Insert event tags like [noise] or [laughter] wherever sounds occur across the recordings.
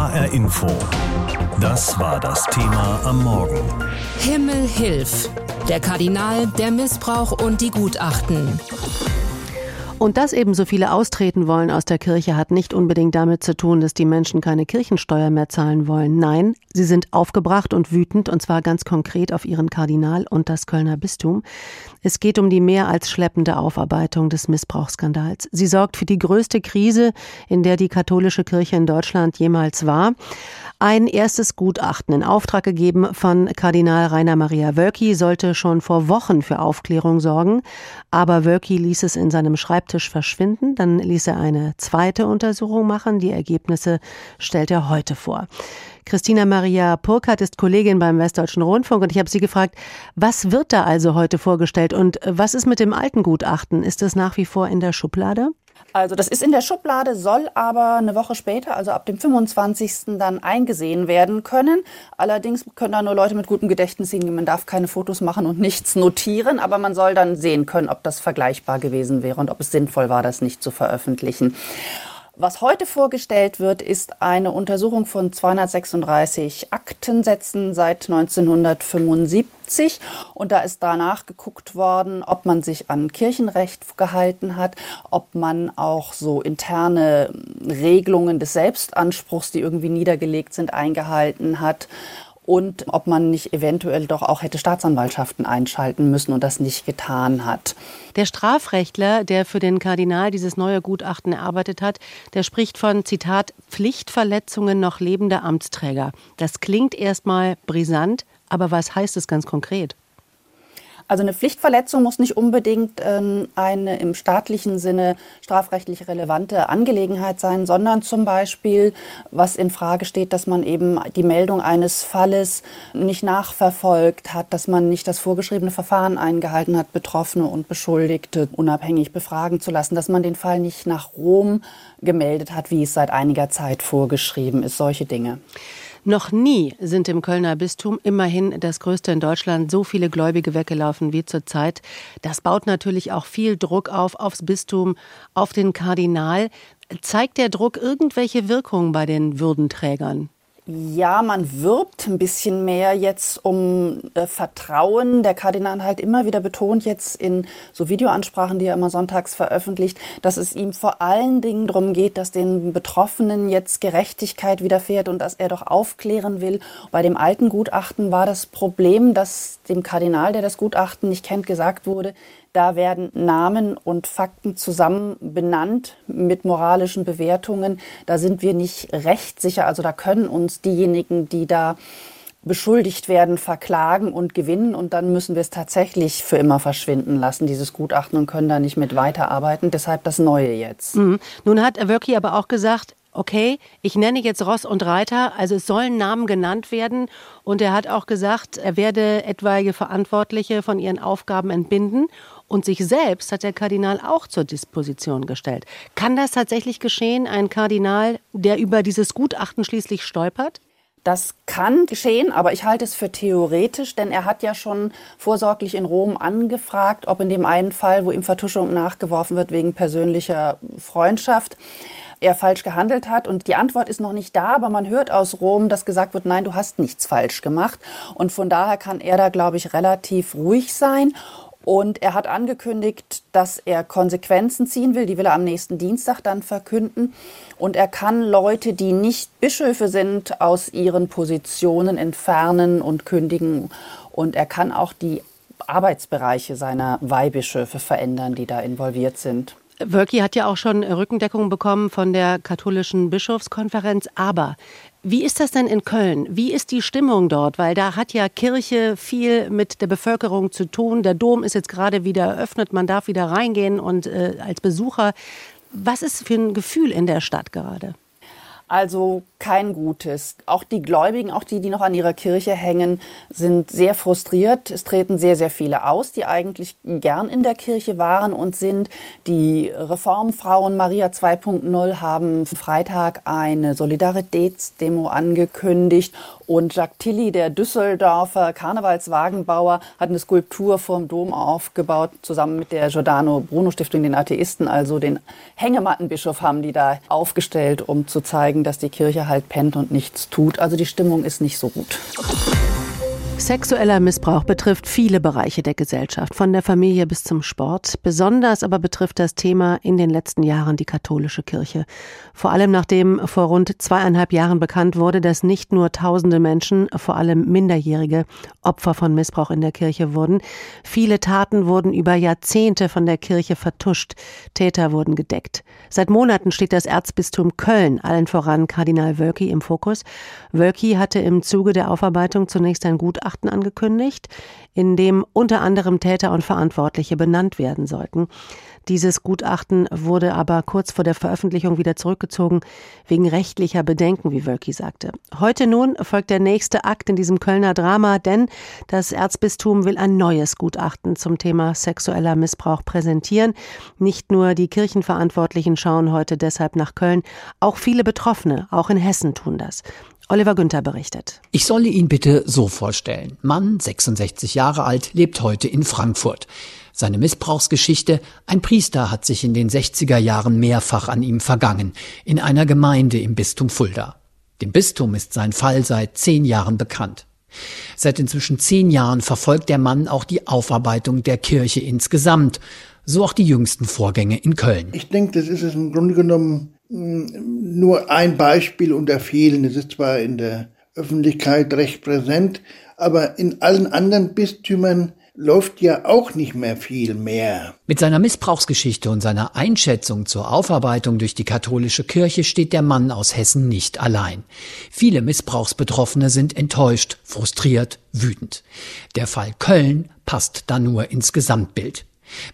HR Info. Das war das Thema am Morgen. Himmel hilf. Der Kardinal, der Missbrauch und die Gutachten. Und dass eben so viele austreten wollen aus der Kirche, hat nicht unbedingt damit zu tun, dass die Menschen keine Kirchensteuer mehr zahlen wollen. Nein, sie sind aufgebracht und wütend, und zwar ganz konkret auf ihren Kardinal und das Kölner Bistum. Es geht um die mehr als schleppende Aufarbeitung des Missbrauchsskandals. Sie sorgt für die größte Krise, in der die katholische Kirche in Deutschland jemals war ein erstes Gutachten in Auftrag gegeben von Kardinal Rainer Maria Wölki sollte schon vor Wochen für Aufklärung sorgen, aber Wölki ließ es in seinem Schreibtisch verschwinden, dann ließ er eine zweite Untersuchung machen, die Ergebnisse stellt er heute vor. Christina Maria Purkert ist Kollegin beim Westdeutschen Rundfunk und ich habe sie gefragt, was wird da also heute vorgestellt und was ist mit dem alten Gutachten? Ist es nach wie vor in der Schublade? Also das ist in der Schublade, soll aber eine Woche später, also ab dem 25. dann eingesehen werden können. Allerdings können da nur Leute mit gutem Gedächtnis hingehen. Man darf keine Fotos machen und nichts notieren, aber man soll dann sehen können, ob das vergleichbar gewesen wäre und ob es sinnvoll war, das nicht zu veröffentlichen. Was heute vorgestellt wird, ist eine Untersuchung von 236 Aktensätzen seit 1975. Und da ist danach geguckt worden, ob man sich an Kirchenrecht gehalten hat, ob man auch so interne Regelungen des Selbstanspruchs, die irgendwie niedergelegt sind, eingehalten hat und ob man nicht eventuell doch auch hätte Staatsanwaltschaften einschalten müssen und das nicht getan hat. Der Strafrechtler, der für den Kardinal dieses neue Gutachten erarbeitet hat, der spricht von Zitat Pflichtverletzungen noch lebender Amtsträger. Das klingt erstmal brisant, aber was heißt es ganz konkret? Also eine Pflichtverletzung muss nicht unbedingt ähm, eine im staatlichen Sinne strafrechtlich relevante Angelegenheit sein, sondern zum Beispiel, was in Frage steht, dass man eben die Meldung eines Falles nicht nachverfolgt hat, dass man nicht das vorgeschriebene Verfahren eingehalten hat, Betroffene und Beschuldigte unabhängig befragen zu lassen, dass man den Fall nicht nach Rom gemeldet hat, wie es seit einiger Zeit vorgeschrieben ist, solche Dinge. Noch nie sind im Kölner Bistum, immerhin das größte in Deutschland, so viele Gläubige weggelaufen wie zurzeit. Das baut natürlich auch viel Druck auf, aufs Bistum, auf den Kardinal. Zeigt der Druck irgendwelche Wirkungen bei den Würdenträgern? Ja, man wirbt ein bisschen mehr jetzt um äh, Vertrauen. Der Kardinal halt immer wieder betont jetzt in so Videoansprachen, die er immer sonntags veröffentlicht, dass es ihm vor allen Dingen darum geht, dass den Betroffenen jetzt Gerechtigkeit widerfährt und dass er doch aufklären will. Bei dem alten Gutachten war das Problem, dass dem Kardinal, der das Gutachten nicht kennt, gesagt wurde, da werden Namen und Fakten zusammen benannt mit moralischen Bewertungen. Da sind wir nicht rechtssicher. Also da können uns diejenigen, die da beschuldigt werden, verklagen und gewinnen und dann müssen wir es tatsächlich für immer verschwinden lassen, dieses Gutachten und können da nicht mit weiterarbeiten. Deshalb das Neue jetzt. Mhm. Nun hat Wörki aber auch gesagt, okay, ich nenne jetzt Ross und Reiter, also es sollen Namen genannt werden. Und er hat auch gesagt, er werde etwaige Verantwortliche von ihren Aufgaben entbinden. Und sich selbst hat der Kardinal auch zur Disposition gestellt. Kann das tatsächlich geschehen, ein Kardinal, der über dieses Gutachten schließlich stolpert? Das kann geschehen, aber ich halte es für theoretisch, denn er hat ja schon vorsorglich in Rom angefragt, ob in dem einen Fall, wo ihm Vertuschung nachgeworfen wird wegen persönlicher Freundschaft, er falsch gehandelt hat. Und die Antwort ist noch nicht da, aber man hört aus Rom, dass gesagt wird, nein, du hast nichts falsch gemacht. Und von daher kann er da, glaube ich, relativ ruhig sein. Und er hat angekündigt, dass er Konsequenzen ziehen will. Die will er am nächsten Dienstag dann verkünden. Und er kann Leute, die nicht Bischöfe sind, aus ihren Positionen entfernen und kündigen. Und er kann auch die Arbeitsbereiche seiner Weihbischöfe verändern, die da involviert sind. Wölki hat ja auch schon Rückendeckung bekommen von der katholischen Bischofskonferenz. Aber wie ist das denn in Köln? Wie ist die Stimmung dort? Weil da hat ja Kirche viel mit der Bevölkerung zu tun. Der Dom ist jetzt gerade wieder eröffnet. Man darf wieder reingehen und äh, als Besucher. Was ist für ein Gefühl in der Stadt gerade? Also kein gutes. Auch die Gläubigen, auch die, die noch an ihrer Kirche hängen, sind sehr frustriert. Es treten sehr, sehr viele aus, die eigentlich gern in der Kirche waren und sind. Die Reformfrauen Maria 2.0 haben Freitag eine Solidaritätsdemo angekündigt und Jacques Tilly, der Düsseldorfer Karnevalswagenbauer, hat eine Skulptur vorm Dom aufgebaut, zusammen mit der Giordano Bruno Stiftung, den Atheisten, also den Hängemattenbischof haben die da aufgestellt, um zu zeigen, zeigen, dass die Kirche halt pennt und nichts tut. Also die Stimmung ist nicht so gut. Sexueller Missbrauch betrifft viele Bereiche der Gesellschaft, von der Familie bis zum Sport. Besonders aber betrifft das Thema in den letzten Jahren die katholische Kirche. Vor allem nachdem vor rund zweieinhalb Jahren bekannt wurde, dass nicht nur tausende Menschen, vor allem Minderjährige, Opfer von Missbrauch in der Kirche wurden. Viele Taten wurden über Jahrzehnte von der Kirche vertuscht. Täter wurden gedeckt. Seit Monaten steht das Erzbistum Köln, allen voran Kardinal Wölki, im Fokus. Wölki hatte im Zuge der Aufarbeitung zunächst ein Gutachten Gutachten angekündigt, in dem unter anderem Täter und Verantwortliche benannt werden sollten. Dieses Gutachten wurde aber kurz vor der Veröffentlichung wieder zurückgezogen, wegen rechtlicher Bedenken, wie Wölki sagte. Heute nun folgt der nächste Akt in diesem Kölner Drama, denn das Erzbistum will ein neues Gutachten zum Thema sexueller Missbrauch präsentieren. Nicht nur die Kirchenverantwortlichen schauen heute deshalb nach Köln, auch viele Betroffene, auch in Hessen tun das. Oliver Günther berichtet. Ich solle ihn bitte so vorstellen. Mann, 66 Jahre alt, lebt heute in Frankfurt. Seine Missbrauchsgeschichte, ein Priester hat sich in den 60er Jahren mehrfach an ihm vergangen, in einer Gemeinde im Bistum Fulda. Dem Bistum ist sein Fall seit zehn Jahren bekannt. Seit inzwischen zehn Jahren verfolgt der Mann auch die Aufarbeitung der Kirche insgesamt, so auch die jüngsten Vorgänge in Köln. Ich denke, das ist es im Grunde genommen nur ein Beispiel unter vielen. Es ist zwar in der Öffentlichkeit recht präsent, aber in allen anderen Bistümern läuft ja auch nicht mehr viel mehr. Mit seiner Missbrauchsgeschichte und seiner Einschätzung zur Aufarbeitung durch die katholische Kirche steht der Mann aus Hessen nicht allein. Viele Missbrauchsbetroffene sind enttäuscht, frustriert, wütend. Der Fall Köln passt da nur ins Gesamtbild.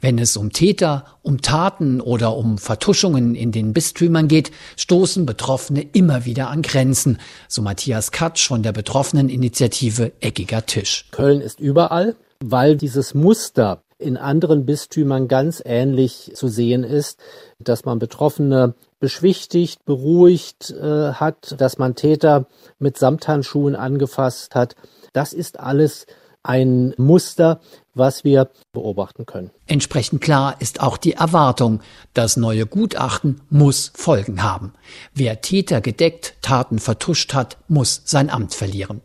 Wenn es um Täter, um Taten oder um Vertuschungen in den Bistümern geht, stoßen Betroffene immer wieder an Grenzen, so Matthias Katsch von der betroffenen Initiative Eckiger Tisch. Köln ist überall, weil dieses Muster in anderen Bistümern ganz ähnlich zu sehen ist, dass man Betroffene beschwichtigt, beruhigt äh, hat, dass man Täter mit Samthandschuhen angefasst hat. Das ist alles ein Muster, was wir beobachten können. Entsprechend klar ist auch die Erwartung, das neue Gutachten muss Folgen haben. Wer Täter gedeckt, Taten vertuscht hat, muss sein Amt verlieren.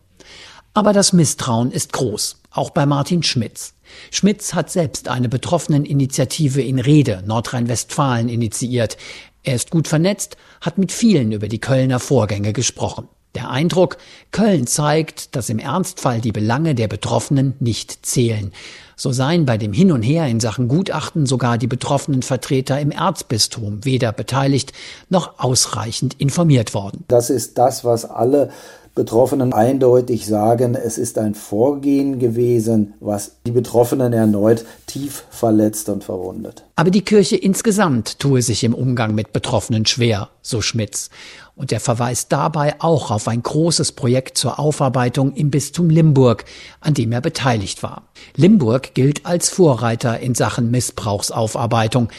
Aber das Misstrauen ist groß, auch bei Martin Schmitz. Schmitz hat selbst eine Betroffeneninitiative in Rede, Nordrhein-Westfalen, initiiert. Er ist gut vernetzt, hat mit vielen über die Kölner Vorgänge gesprochen. Der Eindruck, Köln zeigt, dass im Ernstfall die Belange der Betroffenen nicht zählen. So seien bei dem Hin und Her in Sachen Gutachten sogar die betroffenen Vertreter im Erzbistum weder beteiligt noch ausreichend informiert worden. Das ist das, was alle Betroffenen eindeutig sagen, es ist ein Vorgehen gewesen, was die Betroffenen erneut tief verletzt und verwundet. Aber die Kirche insgesamt tue sich im Umgang mit Betroffenen schwer, so Schmitz. Und er verweist dabei auch auf ein großes Projekt zur Aufarbeitung im Bistum Limburg, an dem er beteiligt war. Limburg gilt als Vorreiter in Sachen Missbrauchsaufarbeitung.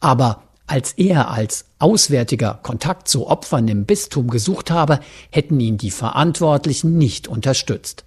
Aber als er als Auswärtiger Kontakt zu Opfern im Bistum gesucht habe, hätten ihn die Verantwortlichen nicht unterstützt.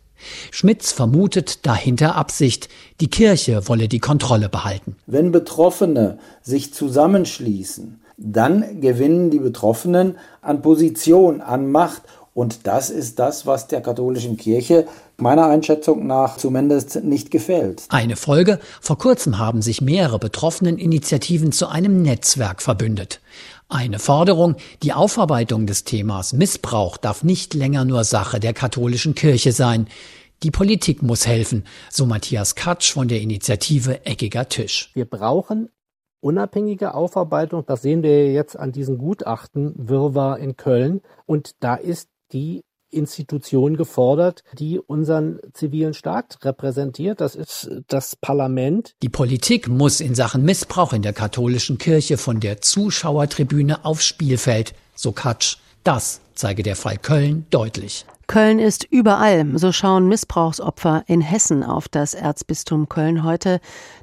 Schmitz vermutet dahinter Absicht, die Kirche wolle die Kontrolle behalten. Wenn Betroffene sich zusammenschließen, dann gewinnen die Betroffenen an Position, an Macht und das ist das, was der katholischen Kirche meiner Einschätzung nach zumindest nicht gefällt. Eine Folge, vor kurzem haben sich mehrere betroffenen Initiativen zu einem Netzwerk verbündet. Eine Forderung, die Aufarbeitung des Themas Missbrauch darf nicht länger nur Sache der katholischen Kirche sein. Die Politik muss helfen, so Matthias Katsch von der Initiative Eckiger Tisch. Wir brauchen unabhängige Aufarbeitung. Das sehen wir jetzt an diesen Gutachten Wirrwarr in Köln. Und da ist die Institution gefordert, die unseren zivilen Staat repräsentiert. Das ist das Parlament. Die Politik muss in Sachen Missbrauch in der katholischen Kirche von der Zuschauertribüne aufs Spielfeld, so Katsch. Das zeige der Fall Köln deutlich. Köln ist überall. So schauen Missbrauchsopfer in Hessen auf das Erzbistum Köln heute.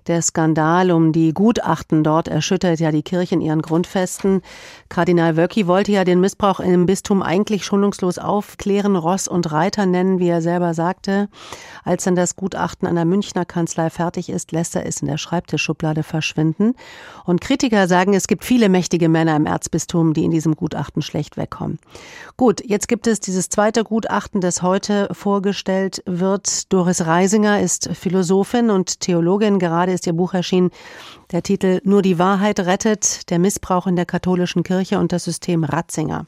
Der Skandal um die Gutachten dort erschüttert ja die Kirche in ihren Grundfesten. Kardinal Wöcki wollte ja den Missbrauch im Bistum eigentlich schonungslos aufklären, Ross und Reiter nennen, wie er selber sagte. Als dann das Gutachten an der Münchner Kanzlei fertig ist, lässt er es in der Schreibtischschublade verschwinden. Und Kritiker sagen, es gibt viele mächtige Männer im Erzbistum, die in diesem Gutachten schlecht wegkommen. Gut, jetzt gibt es dieses zweite Gutachten, das heute vorgestellt wird. Doris Reisinger ist Philosophin und Theologin. Gerade ist ihr Buch erschienen. Der Titel Nur die Wahrheit rettet, der Missbrauch in der katholischen Kirche und das System Ratzinger.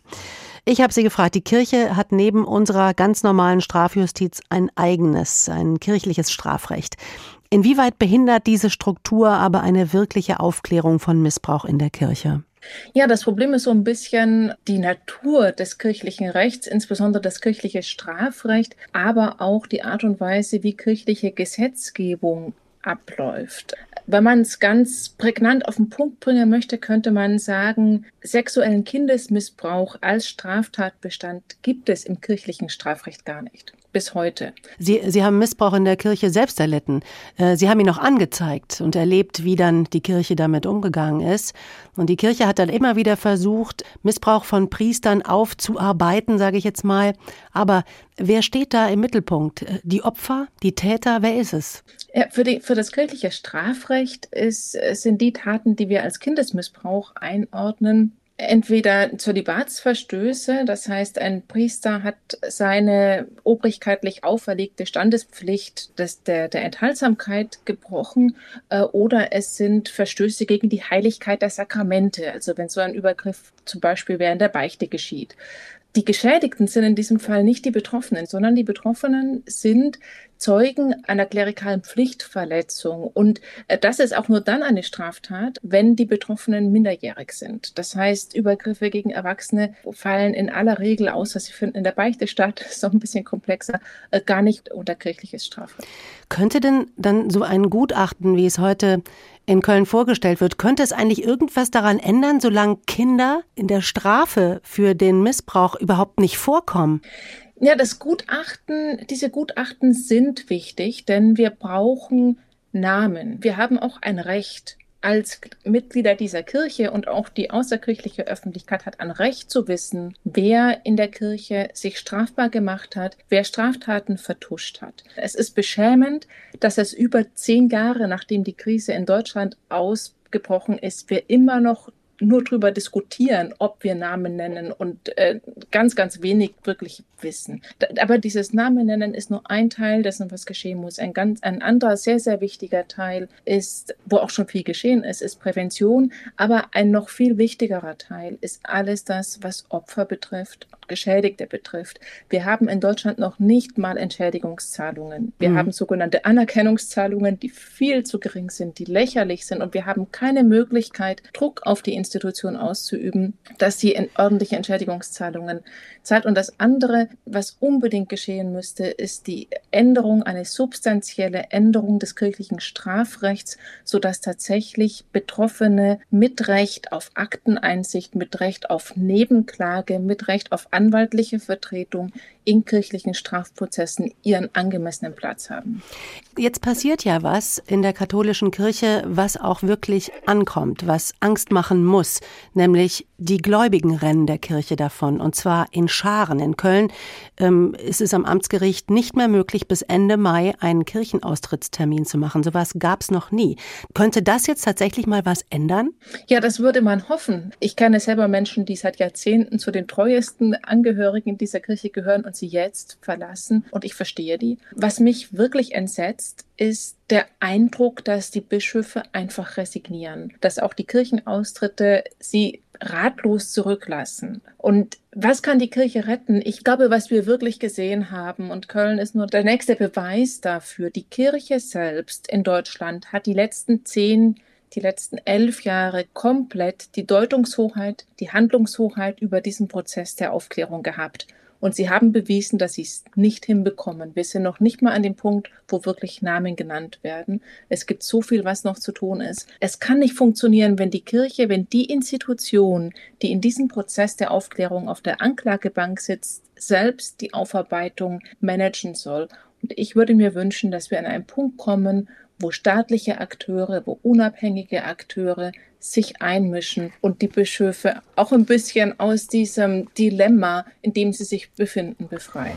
Ich habe sie gefragt, die Kirche hat neben unserer ganz normalen Strafjustiz ein eigenes, ein kirchliches Strafrecht. Inwieweit behindert diese Struktur aber eine wirkliche Aufklärung von Missbrauch in der Kirche? Ja, das Problem ist so ein bisschen die Natur des kirchlichen Rechts, insbesondere das kirchliche Strafrecht, aber auch die Art und Weise, wie kirchliche Gesetzgebung abläuft. Wenn man es ganz prägnant auf den Punkt bringen möchte, könnte man sagen, sexuellen Kindesmissbrauch als Straftatbestand gibt es im kirchlichen Strafrecht gar nicht bis heute. Sie, Sie haben Missbrauch in der Kirche selbst erlitten. Äh, Sie haben ihn auch angezeigt und erlebt, wie dann die Kirche damit umgegangen ist. Und die Kirche hat dann immer wieder versucht, Missbrauch von Priestern aufzuarbeiten, sage ich jetzt mal. Aber wer steht da im Mittelpunkt? Die Opfer, die Täter, wer ist es? Ja, für, die, für das kirchliche Strafrecht ist, sind die Taten, die wir als Kindesmissbrauch einordnen, entweder Zölibatsverstöße, das heißt, ein Priester hat seine obrigkeitlich auferlegte Standespflicht des, der, der Enthaltsamkeit gebrochen, äh, oder es sind Verstöße gegen die Heiligkeit der Sakramente, also wenn so ein Übergriff zum Beispiel während der Beichte geschieht. Die Geschädigten sind in diesem Fall nicht die Betroffenen, sondern die Betroffenen sind Zeugen einer klerikalen Pflichtverletzung. Und äh, das ist auch nur dann eine Straftat, wenn die Betroffenen minderjährig sind. Das heißt, Übergriffe gegen Erwachsene fallen in aller Regel, außer sie finden in der Beichte statt, [laughs] ist auch ein bisschen komplexer, äh, gar nicht unter kirchliches Strafrecht. Könnte denn dann so ein Gutachten, wie es heute in Köln vorgestellt wird, könnte es eigentlich irgendwas daran ändern, solange Kinder in der Strafe für den Missbrauch überhaupt nicht vorkommen? Ja, das Gutachten, diese Gutachten sind wichtig, denn wir brauchen Namen. Wir haben auch ein Recht als Mitglieder dieser Kirche und auch die außerkirchliche Öffentlichkeit hat ein Recht zu wissen, wer in der Kirche sich strafbar gemacht hat, wer Straftaten vertuscht hat. Es ist beschämend, dass es über zehn Jahre nachdem die Krise in Deutschland ausgebrochen ist, wir immer noch nur darüber diskutieren, ob wir Namen nennen und äh, ganz, ganz wenig wirklich wissen. Aber dieses Namen nennen ist nur ein Teil dessen, was geschehen muss. Ein ganz, ein anderer sehr, sehr wichtiger Teil ist, wo auch schon viel geschehen ist, ist Prävention. Aber ein noch viel wichtigerer Teil ist alles das, was Opfer betrifft, Geschädigte betrifft. Wir haben in Deutschland noch nicht mal Entschädigungszahlungen. Wir mhm. haben sogenannte Anerkennungszahlungen, die viel zu gering sind, die lächerlich sind und wir haben keine Möglichkeit, Druck auf die Institution auszuüben, dass sie ordentliche Entschädigungszahlungen zahlt. Und das andere, was unbedingt geschehen müsste, ist die Änderung, eine substanzielle Änderung des kirchlichen Strafrechts, sodass tatsächlich Betroffene mit Recht auf Akteneinsicht, mit Recht auf Nebenklage, mit Recht auf anwaltliche Vertretung in kirchlichen Strafprozessen ihren angemessenen Platz haben. Jetzt passiert ja was in der katholischen Kirche, was auch wirklich ankommt, was Angst machen muss, nämlich die Gläubigen rennen der Kirche davon, und zwar in Scharen. In Köln ähm, ist es am Amtsgericht nicht mehr möglich, bis Ende Mai einen Kirchenaustrittstermin zu machen. Sowas gab es noch nie. Könnte das jetzt tatsächlich mal was ändern? Ja, das würde man hoffen. Ich kenne selber Menschen, die seit Jahrzehnten zu den treuesten Angehörigen dieser Kirche gehören und sie jetzt verlassen. Und ich verstehe die. Was mich wirklich entsetzt, ist der Eindruck, dass die Bischöfe einfach resignieren, dass auch die Kirchenaustritte sie ratlos zurücklassen. Und was kann die Kirche retten? Ich glaube, was wir wirklich gesehen haben, und Köln ist nur der nächste Beweis dafür, die Kirche selbst in Deutschland hat die letzten zehn die letzten elf Jahre komplett die Deutungshoheit, die Handlungshoheit über diesen Prozess der Aufklärung gehabt. Und sie haben bewiesen, dass sie es nicht hinbekommen. Wir sind noch nicht mal an dem Punkt, wo wirklich Namen genannt werden. Es gibt so viel, was noch zu tun ist. Es kann nicht funktionieren, wenn die Kirche, wenn die Institution, die in diesem Prozess der Aufklärung auf der Anklagebank sitzt, selbst die Aufarbeitung managen soll. Und ich würde mir wünschen, dass wir an einen Punkt kommen, wo staatliche Akteure, wo unabhängige Akteure sich einmischen und die Bischöfe auch ein bisschen aus diesem Dilemma, in dem sie sich befinden, befreien.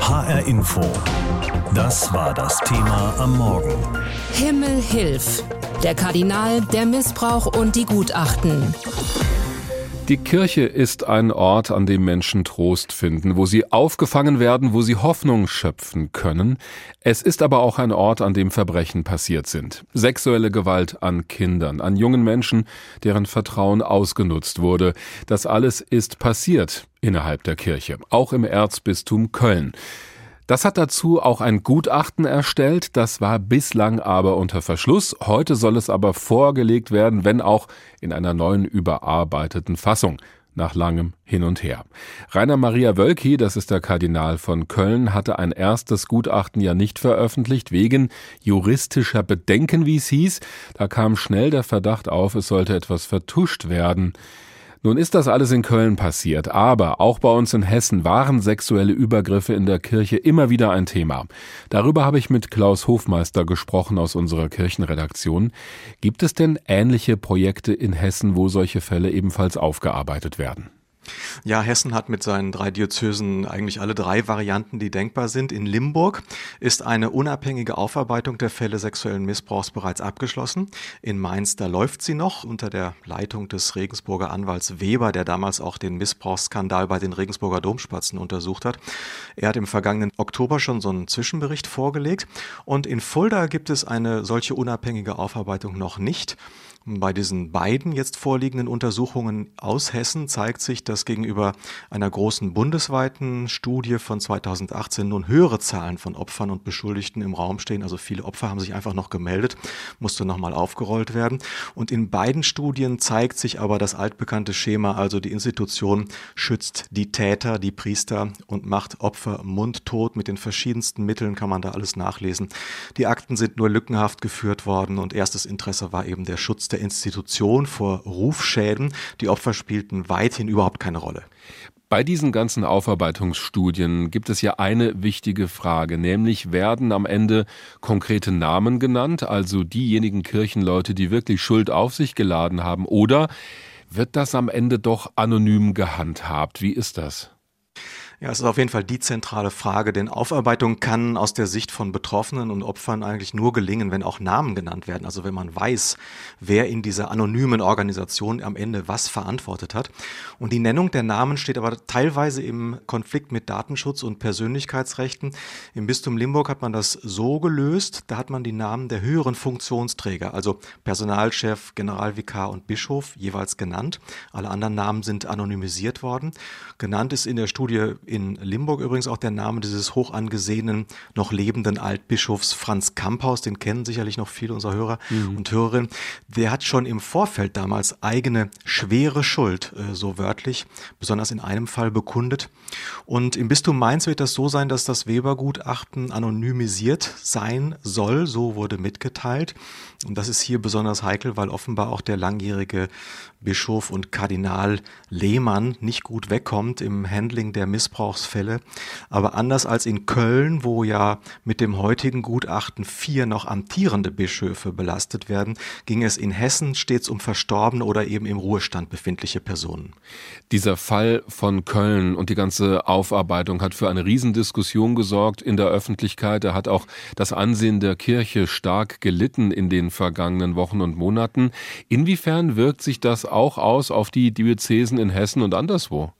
HR Info. Das war das Thema am Morgen. Himmel hilf. Der Kardinal, der Missbrauch und die Gutachten. Die Kirche ist ein Ort, an dem Menschen Trost finden, wo sie aufgefangen werden, wo sie Hoffnung schöpfen können. Es ist aber auch ein Ort, an dem Verbrechen passiert sind. Sexuelle Gewalt an Kindern, an jungen Menschen, deren Vertrauen ausgenutzt wurde. Das alles ist passiert innerhalb der Kirche, auch im Erzbistum Köln. Das hat dazu auch ein Gutachten erstellt, das war bislang aber unter Verschluss. Heute soll es aber vorgelegt werden, wenn auch in einer neuen überarbeiteten Fassung nach langem Hin und Her. Rainer Maria Wölki, das ist der Kardinal von Köln, hatte ein erstes Gutachten ja nicht veröffentlicht, wegen juristischer Bedenken, wie es hieß. Da kam schnell der Verdacht auf, es sollte etwas vertuscht werden. Nun ist das alles in Köln passiert, aber auch bei uns in Hessen waren sexuelle Übergriffe in der Kirche immer wieder ein Thema. Darüber habe ich mit Klaus Hofmeister gesprochen aus unserer Kirchenredaktion. Gibt es denn ähnliche Projekte in Hessen, wo solche Fälle ebenfalls aufgearbeitet werden? Ja, Hessen hat mit seinen drei Diözesen eigentlich alle drei Varianten, die denkbar sind. In Limburg ist eine unabhängige Aufarbeitung der Fälle sexuellen Missbrauchs bereits abgeschlossen. In Mainz, da läuft sie noch unter der Leitung des Regensburger Anwalts Weber, der damals auch den Missbrauchsskandal bei den Regensburger Domspatzen untersucht hat. Er hat im vergangenen Oktober schon so einen Zwischenbericht vorgelegt. Und in Fulda gibt es eine solche unabhängige Aufarbeitung noch nicht. Bei diesen beiden jetzt vorliegenden Untersuchungen aus Hessen zeigt sich, dass gegenüber einer großen bundesweiten Studie von 2018 nun höhere Zahlen von Opfern und Beschuldigten im Raum stehen. Also viele Opfer haben sich einfach noch gemeldet, musste nochmal aufgerollt werden. Und in beiden Studien zeigt sich aber das altbekannte Schema, also die Institution schützt die Täter, die Priester und macht Opfer mundtot. Mit den verschiedensten Mitteln kann man da alles nachlesen. Die Akten sind nur lückenhaft geführt worden und erstes Interesse war eben der Schutz der Institution vor Rufschäden. Die Opfer spielten weithin überhaupt keine Rolle. Bei diesen ganzen Aufarbeitungsstudien gibt es ja eine wichtige Frage, nämlich werden am Ende konkrete Namen genannt, also diejenigen Kirchenleute, die wirklich Schuld auf sich geladen haben, oder wird das am Ende doch anonym gehandhabt? Wie ist das? Ja, es ist auf jeden Fall die zentrale Frage, denn Aufarbeitung kann aus der Sicht von Betroffenen und Opfern eigentlich nur gelingen, wenn auch Namen genannt werden. Also wenn man weiß, wer in dieser anonymen Organisation am Ende was verantwortet hat. Und die Nennung der Namen steht aber teilweise im Konflikt mit Datenschutz und Persönlichkeitsrechten. Im Bistum Limburg hat man das so gelöst, da hat man die Namen der höheren Funktionsträger, also Personalchef, Generalvikar und Bischof jeweils genannt. Alle anderen Namen sind anonymisiert worden. Genannt ist in der Studie in Limburg übrigens auch der Name dieses hoch angesehenen, noch lebenden Altbischofs Franz Kamphaus, den kennen sicherlich noch viele unserer Hörer mhm. und Hörerinnen. Der hat schon im Vorfeld damals eigene schwere Schuld, äh, so wörtlich, besonders in einem Fall bekundet. Und im Bistum Mainz wird das so sein, dass das Weber-Gutachten anonymisiert sein soll, so wurde mitgeteilt. Und das ist hier besonders heikel, weil offenbar auch der langjährige Bischof und Kardinal Lehmann nicht gut wegkommt im Handling der Missbrauchsfälle. Aber anders als in Köln, wo ja mit dem heutigen Gutachten vier noch amtierende Bischöfe belastet werden, ging es in Hessen stets um verstorbene oder eben im Ruhestand befindliche Personen. Dieser Fall von Köln und die ganze Aufarbeitung hat für eine Riesendiskussion gesorgt in der Öffentlichkeit. Er hat auch das Ansehen der Kirche stark gelitten in den vergangenen Wochen und Monaten. Inwiefern wirkt sich das auch aus auf die Diözesen in Hessen und anderswo?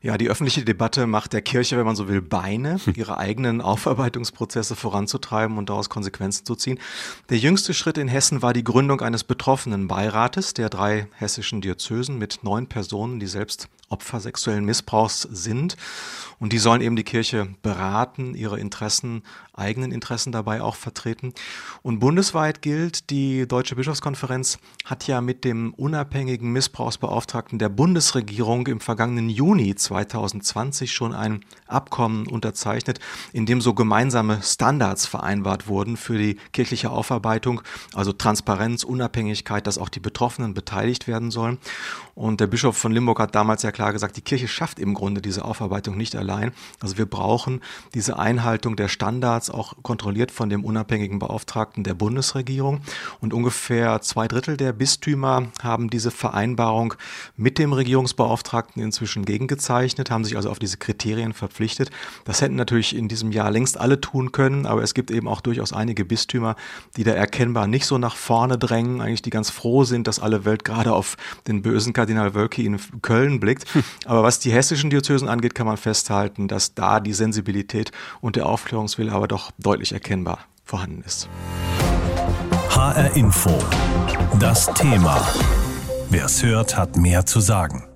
Ja, die öffentliche Debatte macht der Kirche, wenn man so will, Beine, [laughs] ihre eigenen Aufarbeitungsprozesse voranzutreiben und daraus Konsequenzen zu ziehen. Der jüngste Schritt in Hessen war die Gründung eines betroffenen Beirates der drei hessischen Diözesen mit neun Personen, die selbst Opfer sexuellen Missbrauchs sind. Und die sollen eben die Kirche beraten, ihre Interessen, eigenen Interessen dabei auch vertreten. Und bundesweit gilt, die Deutsche Bischofskonferenz hat ja mit dem unabhängigen Missbrauchsbeauftragten der Bundesregierung im vergangenen Juni 2020 schon ein Abkommen unterzeichnet, in dem so gemeinsame Standards vereinbart wurden für die kirchliche Aufarbeitung, also Transparenz, Unabhängigkeit, dass auch die Betroffenen beteiligt werden sollen. Und der Bischof von Limburg hat damals ja klar gesagt, die Kirche schafft im Grunde diese Aufarbeitung nicht allein. Also wir brauchen diese Einhaltung der Standards auch kontrolliert von dem unabhängigen Beauftragten der Bundesregierung. Und ungefähr zwei Drittel der Bistümer haben diese Vereinbarung mit dem Regierungsbeauftragten inzwischen gegengezeichnet, haben sich also auf diese Kriterien verpflichtet. Das hätten natürlich in diesem Jahr längst alle tun können, aber es gibt eben auch durchaus einige Bistümer, die da erkennbar nicht so nach vorne drängen, eigentlich die ganz froh sind, dass alle Welt gerade auf den bösen Kardinal Wölki in Köln blickt. Aber was die hessischen Diözesen angeht, kann man festhalten, festhalten, dass da die Sensibilität und der Aufklärungswille aber doch deutlich erkennbar vorhanden ist. HR Info. Das Thema. Wer es hört, hat mehr zu sagen.